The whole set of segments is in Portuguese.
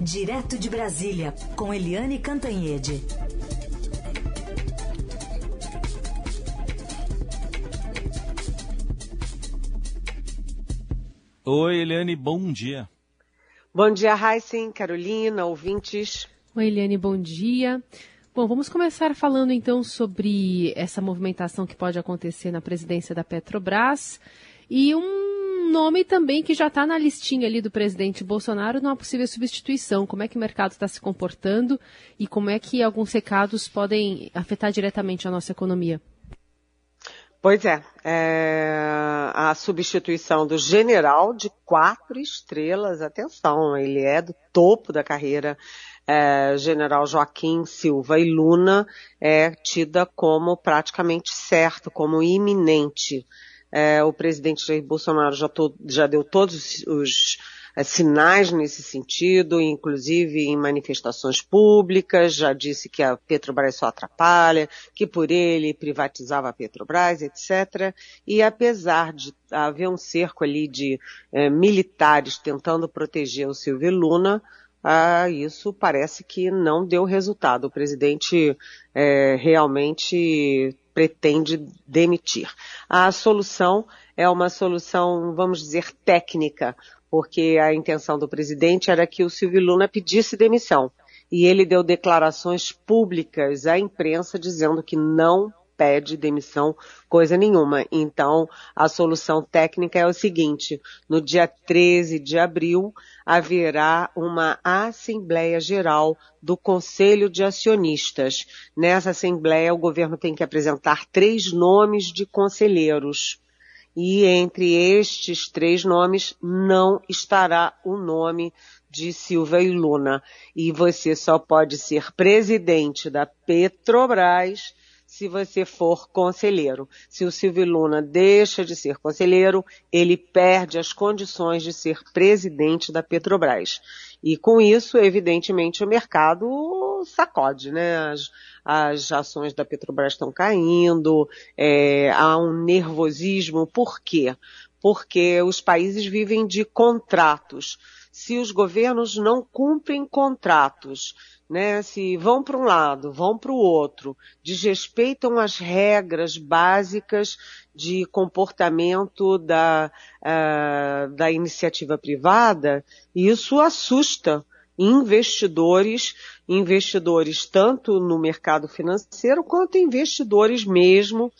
Direto de Brasília, com Eliane Cantanhede. Oi, Eliane, bom dia. Bom dia, Heisen, Carolina, ouvintes. Oi, Eliane, bom dia. Bom, vamos começar falando então sobre essa movimentação que pode acontecer na presidência da Petrobras e um nome também que já está na listinha ali do presidente Bolsonaro numa possível substituição. Como é que o mercado está se comportando e como é que alguns recados podem afetar diretamente a nossa economia? Pois é, é, a substituição do general de quatro estrelas, atenção, ele é do topo da carreira é, general Joaquim Silva e Luna é tida como praticamente certo, como iminente. É, o presidente Jair Bolsonaro já, to, já deu todos os é, sinais nesse sentido, inclusive em manifestações públicas, já disse que a Petrobras só atrapalha, que por ele privatizava a Petrobras, etc. E apesar de haver um cerco ali de é, militares tentando proteger o Silvio Luna, ah, isso parece que não deu resultado. O presidente é, realmente pretende demitir. A solução é uma solução, vamos dizer, técnica, porque a intenção do presidente era que o Silvio Luna pedisse demissão. E ele deu declarações públicas à imprensa dizendo que não pede demissão coisa nenhuma. Então, a solução técnica é o seguinte: no dia 13 de abril haverá uma Assembleia Geral do Conselho de Acionistas. Nessa Assembleia, o governo tem que apresentar três nomes de conselheiros. E entre estes três nomes não estará o nome de Silva e Luna. E você só pode ser presidente da Petrobras se você for conselheiro. Se o Silvio Luna deixa de ser conselheiro, ele perde as condições de ser presidente da Petrobras. E com isso, evidentemente, o mercado sacode, né? As, as ações da Petrobras estão caindo, é, há um nervosismo. Por quê? Porque os países vivem de contratos. Se os governos não cumprem contratos, né, se vão para um lado, vão para o outro, desrespeitam as regras básicas de comportamento da, uh, da iniciativa privada, isso assusta investidores, investidores tanto no mercado financeiro quanto investidores mesmo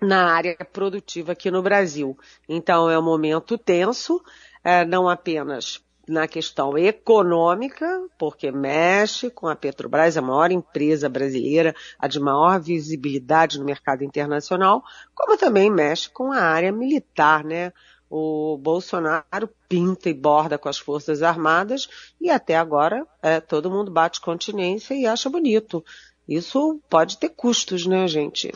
na área produtiva aqui no Brasil. Então é um momento tenso, eh, não apenas na questão econômica, porque mexe com a Petrobras, a maior empresa brasileira, a de maior visibilidade no mercado internacional, como também mexe com a área militar, né? O Bolsonaro pinta e borda com as Forças Armadas e até agora é, todo mundo bate continência e acha bonito. Isso pode ter custos, né, gente?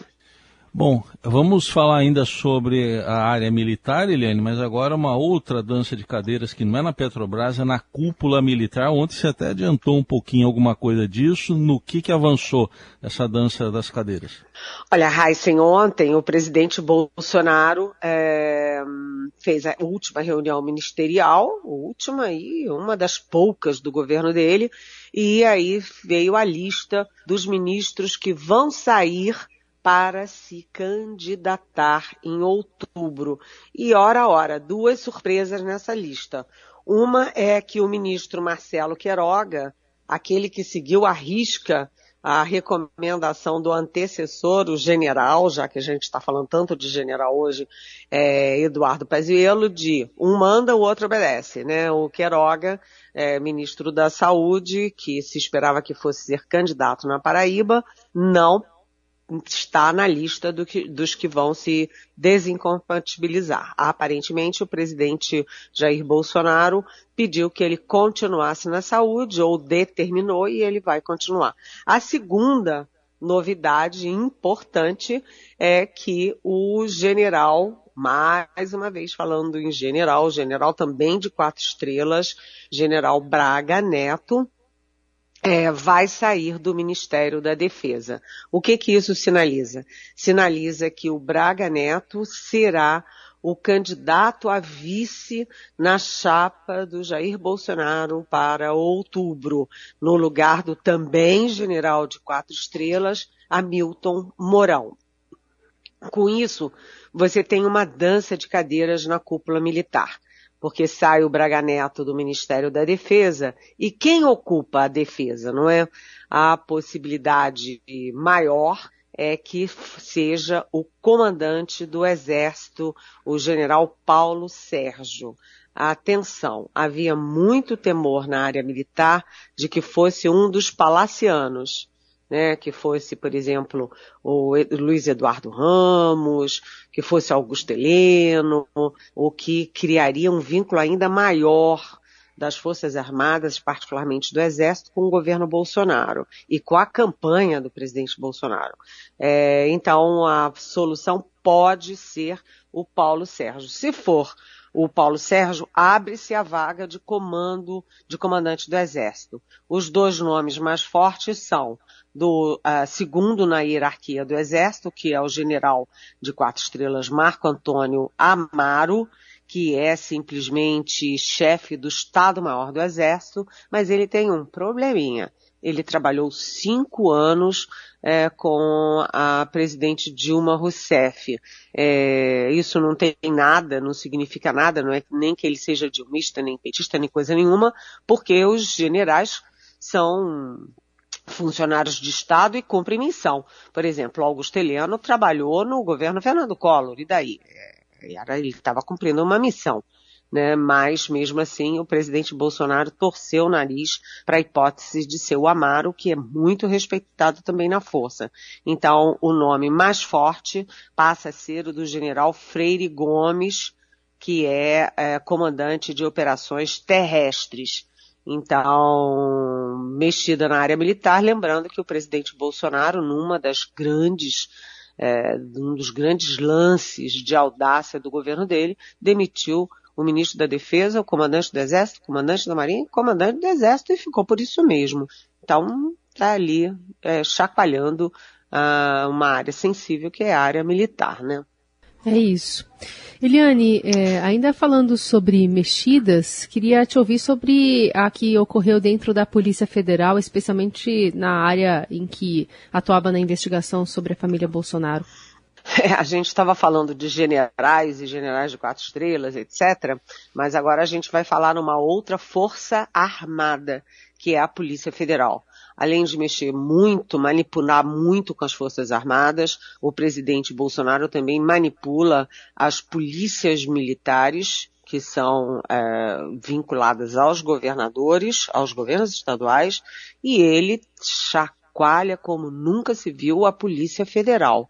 Bom, vamos falar ainda sobre a área militar, Eliane, mas agora uma outra dança de cadeiras que não é na Petrobras, é na cúpula militar. Ontem você até adiantou um pouquinho alguma coisa disso. No que, que avançou essa dança das cadeiras? Olha, Heisen, ontem o presidente Bolsonaro é, fez a última reunião ministerial, última e uma das poucas do governo dele, e aí veio a lista dos ministros que vão sair para se candidatar em outubro. E ora, ora, duas surpresas nessa lista. Uma é que o ministro Marcelo Queiroga, aquele que seguiu à risca a recomendação do antecessor, o general, já que a gente está falando tanto de general hoje, é, Eduardo Pazuello, de um manda, o outro obedece, né? O Queiroga, é, ministro da Saúde, que se esperava que fosse ser candidato na Paraíba, não está na lista do que, dos que vão se desincompatibilizar. Aparentemente, o presidente Jair Bolsonaro pediu que ele continuasse na saúde ou determinou e ele vai continuar. A segunda novidade importante é que o general, mais uma vez falando em general, general também de quatro estrelas, general Braga Neto, é, vai sair do Ministério da Defesa. O que que isso sinaliza? Sinaliza que o Braga Neto será o candidato a vice na chapa do Jair Bolsonaro para outubro, no lugar do também general de quatro estrelas, Hamilton Mourão. Com isso, você tem uma dança de cadeiras na cúpula militar, porque sai o Braga Neto do Ministério da Defesa e quem ocupa a defesa, não é? A possibilidade maior é que seja o comandante do Exército, o general Paulo Sérgio. Atenção, havia muito temor na área militar de que fosse um dos palacianos, né, que fosse, por exemplo, o Luiz Eduardo Ramos, que fosse Augusto Heleno, o que criaria um vínculo ainda maior das Forças Armadas, particularmente do Exército, com o governo Bolsonaro e com a campanha do presidente Bolsonaro. É, então, a solução pode ser o Paulo Sérgio. Se for o Paulo Sérgio, abre-se a vaga de comando, de comandante do Exército. Os dois nomes mais fortes são do uh, segundo na hierarquia do Exército, que é o general de quatro estrelas Marco Antônio Amaro, que é simplesmente chefe do Estado-Maior do Exército, mas ele tem um probleminha. Ele trabalhou cinco anos é, com a presidente Dilma Rousseff. É, isso não tem nada, não significa nada, não é nem que ele seja dilmista, nem petista, nem coisa nenhuma, porque os generais são funcionários de Estado e cumprem missão. Por exemplo, Augusto Heleno trabalhou no governo Fernando Collor, e daí? É, era, ele estava cumprindo uma missão. Né? Mas, mesmo assim, o presidente Bolsonaro torceu o nariz para a hipótese de ser o Amaro, que é muito respeitado também na força. Então, o nome mais forte passa a ser o do general Freire Gomes, que é, é comandante de operações terrestres. Então, mexida na área militar, lembrando que o presidente Bolsonaro, numa das grandes é, um dos grandes lances de audácia do governo dele, demitiu o ministro da Defesa, o comandante do Exército, o comandante da Marinha, o comandante do Exército e ficou por isso mesmo. Então, está ali é, chacoalhando ah, uma área sensível que é a área militar, né? É isso. Eliane, é, ainda falando sobre mexidas, queria te ouvir sobre a que ocorreu dentro da Polícia Federal, especialmente na área em que atuava na investigação sobre a família Bolsonaro. A gente estava falando de generais e generais de quatro estrelas, etc., mas agora a gente vai falar numa outra força armada, que é a Polícia Federal além de mexer muito, manipular muito com as Forças Armadas, o presidente Bolsonaro também manipula as polícias militares, que são é, vinculadas aos governadores, aos governos estaduais, e ele chacoalha como nunca se viu a Polícia Federal.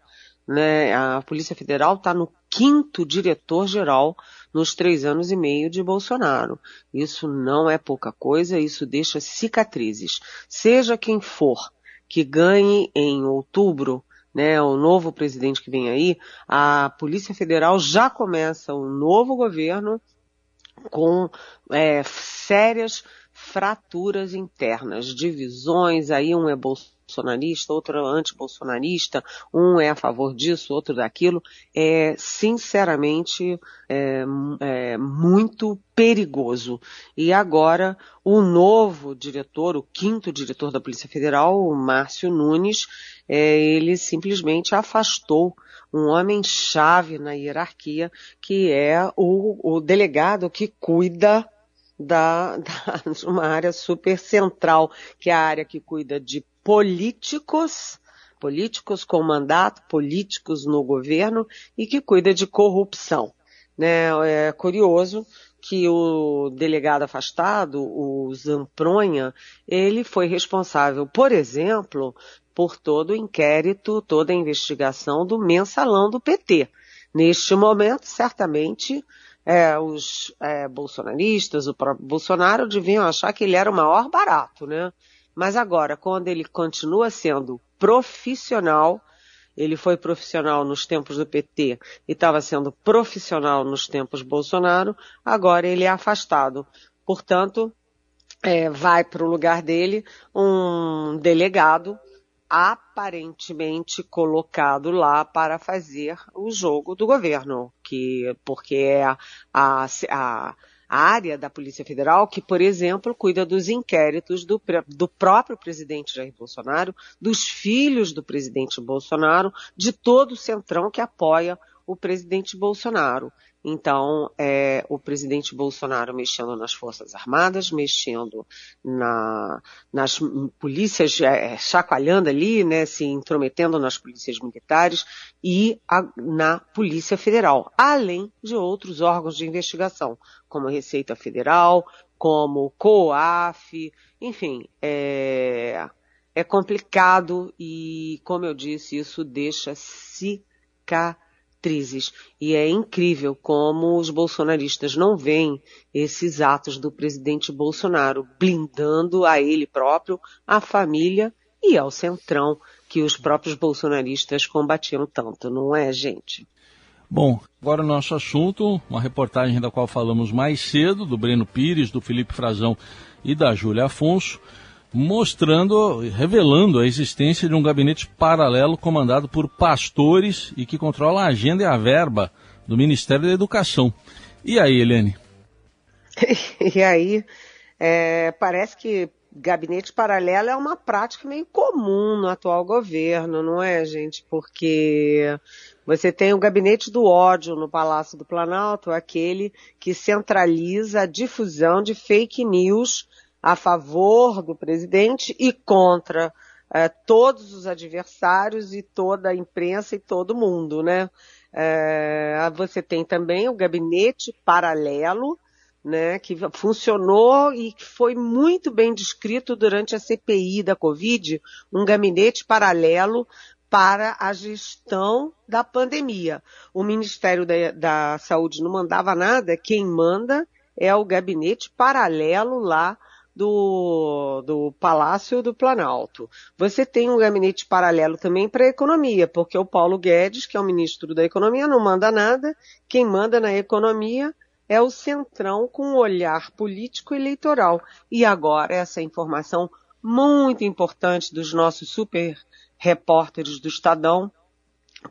Né? A Polícia Federal está no quinto diretor-geral nos três anos e meio de Bolsonaro. Isso não é pouca coisa, isso deixa cicatrizes. Seja quem for que ganhe em outubro, né, o novo presidente que vem aí, a Polícia Federal já começa o um novo governo com é, sérias fraturas internas, divisões, aí um é Bolsonaro bolsonarista, outro é anti-bolsonarista, um é a favor disso, outro daquilo, é sinceramente é, é muito perigoso. E agora o novo diretor, o quinto diretor da Polícia Federal, o Márcio Nunes, é, ele simplesmente afastou um homem-chave na hierarquia, que é o, o delegado que cuida da, da, uma área super central, que é a área que cuida de políticos, políticos com mandato, políticos no governo e que cuida de corrupção. Né? É curioso que o delegado afastado, o Zampronha, ele foi responsável, por exemplo, por todo o inquérito, toda a investigação do mensalão do PT. Neste momento, certamente, é, os é, bolsonaristas, o próprio Bolsonaro deviam achar que ele era o maior barato, né? Mas agora, quando ele continua sendo profissional, ele foi profissional nos tempos do PT e estava sendo profissional nos tempos Bolsonaro, agora ele é afastado. Portanto, é, vai para o lugar dele um delegado aparentemente colocado lá para fazer o jogo do governo, que porque é a, a, a área da Polícia Federal que, por exemplo, cuida dos inquéritos do, do próprio presidente Jair Bolsonaro, dos filhos do presidente Bolsonaro, de todo o centrão que apoia o presidente Bolsonaro. Então, é, o presidente Bolsonaro mexendo nas Forças Armadas, mexendo na, nas polícias, é, chacoalhando ali, né, se intrometendo nas polícias militares e a, na Polícia Federal, além de outros órgãos de investigação, como a Receita Federal, como COAF, enfim, é, é complicado e, como eu disse, isso deixa cicatriz atrizes. E é incrível como os bolsonaristas não veem esses atos do presidente Bolsonaro blindando a ele próprio, a família e ao centrão que os próprios bolsonaristas combatiam tanto, não é, gente? Bom, agora o nosso assunto, uma reportagem da qual falamos mais cedo, do Breno Pires, do Felipe Frazão e da Júlia Afonso mostrando, revelando a existência de um gabinete paralelo comandado por pastores e que controla a agenda e a verba do Ministério da Educação. E aí, Helene? e aí, é, parece que gabinete paralelo é uma prática meio comum no atual governo, não é, gente? Porque você tem o gabinete do ódio no Palácio do Planalto, aquele que centraliza a difusão de fake news a favor do presidente e contra é, todos os adversários e toda a imprensa e todo mundo, né? É, você tem também o gabinete paralelo, né, que funcionou e que foi muito bem descrito durante a CPI da Covid, um gabinete paralelo para a gestão da pandemia. O Ministério da, da Saúde não mandava nada, quem manda é o gabinete paralelo lá do, do Palácio do Planalto. Você tem um gabinete paralelo também para a economia, porque o Paulo Guedes, que é o ministro da Economia, não manda nada. Quem manda na economia é o Centrão com um olhar político eleitoral. E agora essa informação muito importante dos nossos super repórteres do Estadão,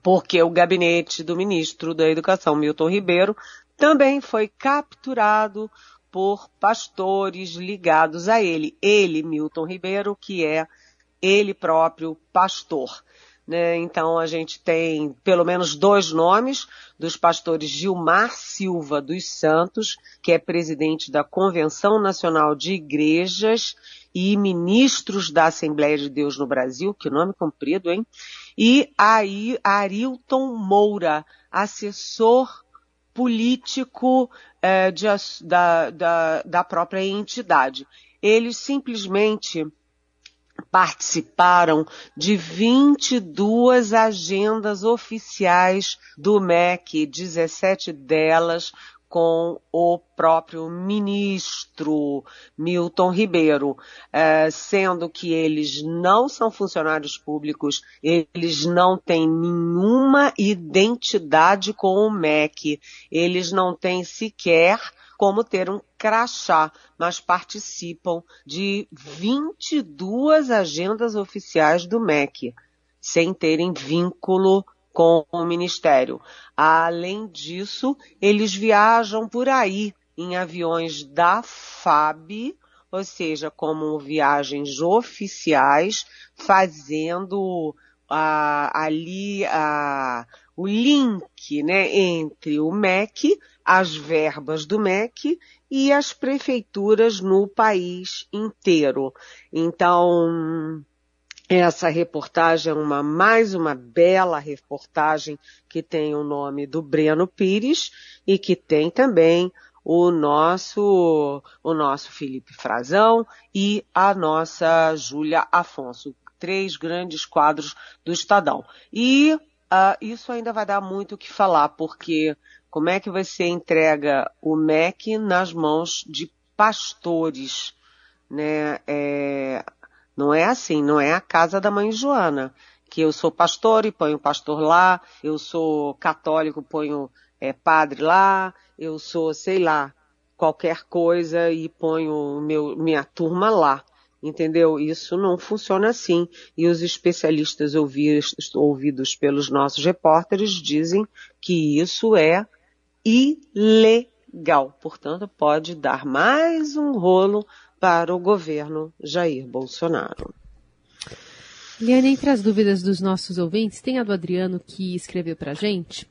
porque o gabinete do ministro da Educação, Milton Ribeiro, também foi capturado por pastores ligados a ele. Ele, Milton Ribeiro, que é ele próprio pastor. Né? Então a gente tem pelo menos dois nomes dos pastores Gilmar Silva dos Santos, que é presidente da Convenção Nacional de Igrejas e ministros da Assembleia de Deus no Brasil, que nome comprido, hein? E aí Arilton Moura, assessor político é, de, da, da, da própria entidade. Eles simplesmente participaram de 22 agendas oficiais do MEC, 17 delas com o próprio ministro Milton Ribeiro, eh, sendo que eles não são funcionários públicos, eles não têm nenhuma identidade com o MEC, eles não têm sequer como ter um crachá, mas participam de 22 agendas oficiais do MEC, sem terem vínculo com o Ministério. Além disso, eles viajam por aí em aviões da FAB, ou seja, como viagens oficiais, fazendo ali o link né, entre o MEC, as verbas do MEC e as prefeituras no país inteiro. Então, essa reportagem é uma, mais uma bela reportagem que tem o nome do Breno Pires e que tem também o nosso, o nosso Felipe Frazão e a nossa Júlia Afonso. Três grandes quadros do Estadão. E uh, isso ainda vai dar muito o que falar, porque como é que você entrega o MEC nas mãos de pastores? Né? É, não é assim, não é a casa da mãe Joana, que eu sou pastor e ponho pastor lá, eu sou católico, ponho é, padre lá, eu sou, sei lá, qualquer coisa e ponho meu, minha turma lá. Entendeu? Isso não funciona assim. E os especialistas ouvidos, ouvidos pelos nossos repórteres dizem que isso é ilegal. Portanto, pode dar mais um rolo para o governo Jair Bolsonaro. Liane, entre as dúvidas dos nossos ouvintes, tem a do Adriano que escreveu para a gente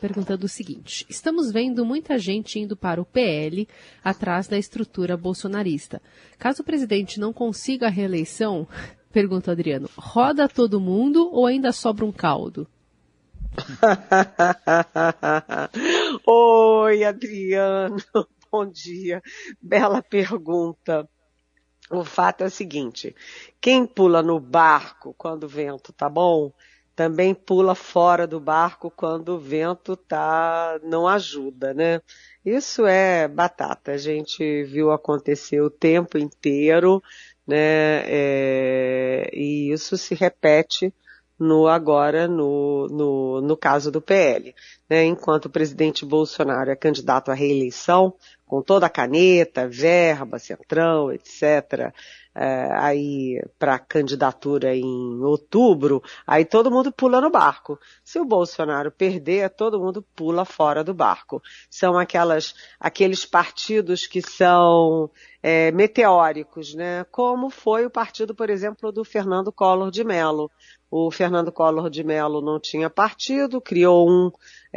perguntando o seguinte: estamos vendo muita gente indo para o PL atrás da estrutura bolsonarista. Caso o presidente não consiga a reeleição, pergunta Adriano, roda todo mundo ou ainda sobra um caldo? Oi, Adriano. Bom dia. Bela pergunta. O fato é o seguinte: quem pula no barco quando o vento tá bom, também pula fora do barco quando o vento tá não ajuda, né? Isso é batata. A gente viu acontecer o tempo inteiro, né? É, e isso se repete no agora no, no, no caso do PL. Né? Enquanto o presidente Bolsonaro é candidato à reeleição, com toda a caneta, verba, centrão, etc., é, aí para candidatura em outubro, aí todo mundo pula no barco. Se o Bolsonaro perder, todo mundo pula fora do barco. São aquelas, aqueles partidos que são é, meteóricos, né? Como foi o partido, por exemplo, do Fernando Collor de Mello. O Fernando Collor de Mello não tinha partido, criou um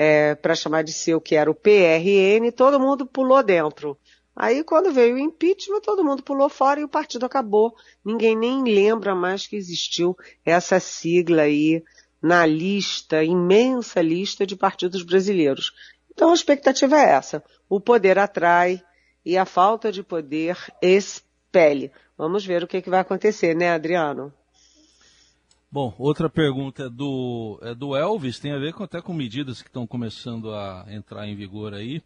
é, para chamar de seu que era o PRN, todo mundo pulou dentro. Aí quando veio o impeachment, todo mundo pulou fora e o partido acabou. Ninguém nem lembra mais que existiu essa sigla aí na lista, imensa lista de partidos brasileiros. Então a expectativa é essa. O poder atrai e a falta de poder expele. Vamos ver o que, que vai acontecer, né, Adriano? Bom, outra pergunta é do, é do Elvis, tem a ver com, até com medidas que estão começando a entrar em vigor aí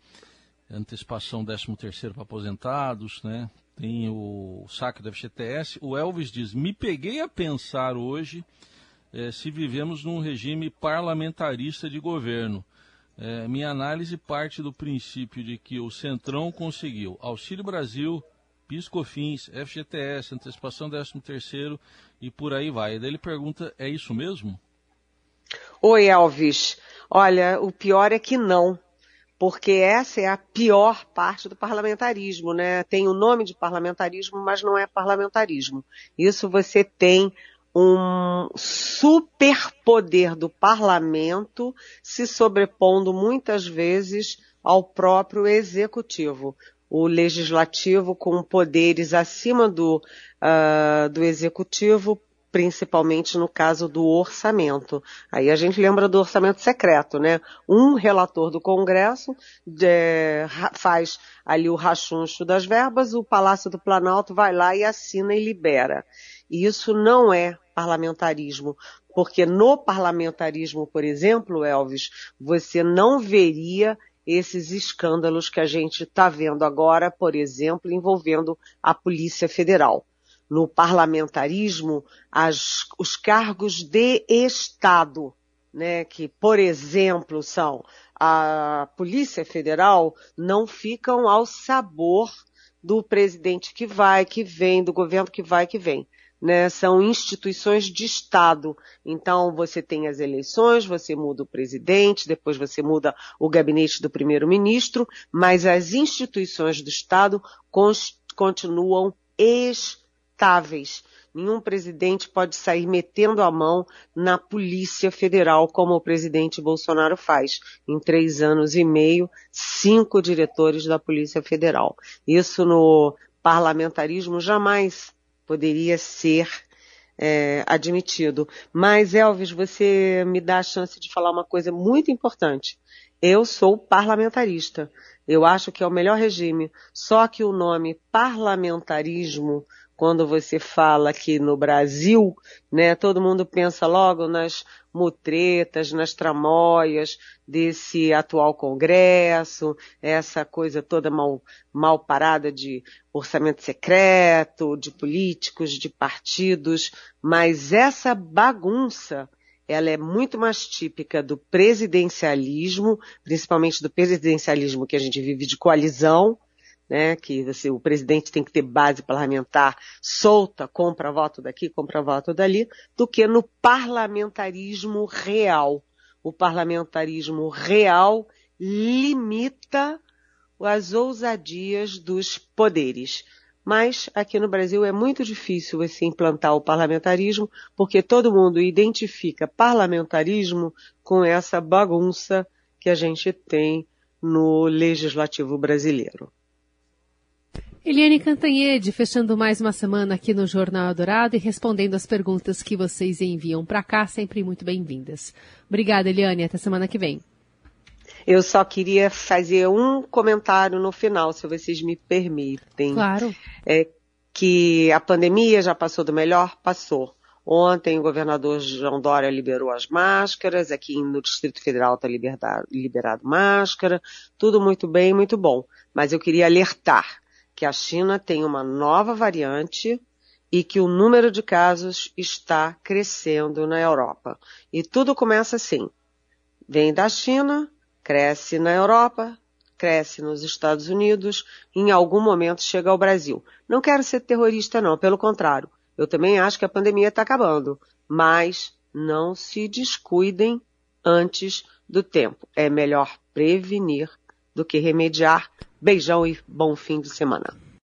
antecipação 13 terceiro para aposentados, né? Tem o saque do FGTS. O Elvis diz, me peguei a pensar hoje é, se vivemos num regime parlamentarista de governo. É, minha análise parte do princípio de que o Centrão conseguiu Auxílio Brasil, PIS/COFINS, FGTS, antecipação 13 terceiro e por aí vai. E daí ele pergunta, é isso mesmo? Oi, Elvis. Olha, o pior é que não porque essa é a pior parte do parlamentarismo, né? Tem o nome de parlamentarismo, mas não é parlamentarismo. Isso você tem um superpoder do parlamento se sobrepondo muitas vezes ao próprio executivo. O legislativo com poderes acima do, uh, do executivo principalmente no caso do orçamento. Aí a gente lembra do orçamento secreto, né? Um relator do Congresso é, faz ali o rachuncho das verbas, o Palácio do Planalto vai lá e assina e libera. E isso não é parlamentarismo, porque no parlamentarismo, por exemplo, Elvis, você não veria esses escândalos que a gente está vendo agora, por exemplo, envolvendo a Polícia Federal no parlamentarismo as, os cargos de Estado, né, que, por exemplo, são a Polícia Federal, não ficam ao sabor do presidente que vai, que vem, do governo que vai, que vem. Né, são instituições de Estado. Então, você tem as eleições, você muda o presidente, depois você muda o gabinete do primeiro-ministro, mas as instituições do Estado continuam estáveis. Nenhum presidente pode sair metendo a mão na Polícia Federal, como o presidente Bolsonaro faz. Em três anos e meio, cinco diretores da Polícia Federal. Isso no parlamentarismo jamais poderia ser é, admitido. Mas, Elvis, você me dá a chance de falar uma coisa muito importante. Eu sou parlamentarista. Eu acho que é o melhor regime. Só que o nome parlamentarismo quando você fala aqui no Brasil, né, todo mundo pensa logo nas mutretas, nas tramóias desse atual Congresso, essa coisa toda mal, mal parada de orçamento secreto, de políticos, de partidos, mas essa bagunça, ela é muito mais típica do presidencialismo, principalmente do presidencialismo que a gente vive de coalizão, né, que você, o presidente tem que ter base parlamentar solta, compra voto daqui, compra voto dali, do que no parlamentarismo real. O parlamentarismo real limita as ousadias dos poderes. Mas aqui no Brasil é muito difícil você implantar o parlamentarismo, porque todo mundo identifica parlamentarismo com essa bagunça que a gente tem no legislativo brasileiro. Eliane Cantanhede, fechando mais uma semana aqui no Jornal Dourado e respondendo as perguntas que vocês enviam para cá, sempre muito bem-vindas. Obrigada, Eliane. Até semana que vem. Eu só queria fazer um comentário no final, se vocês me permitem. Claro. É que a pandemia já passou do melhor? Passou. Ontem o governador João Dória liberou as máscaras, aqui no Distrito Federal está liberado, liberado máscara, tudo muito bem, muito bom. Mas eu queria alertar que a China tem uma nova variante e que o número de casos está crescendo na Europa. E tudo começa assim. Vem da China, cresce na Europa, cresce nos Estados Unidos, em algum momento chega ao Brasil. Não quero ser terrorista não, pelo contrário. Eu também acho que a pandemia está acabando, mas não se descuidem antes do tempo. É melhor prevenir do que remediar Beijão e bom fim de semana.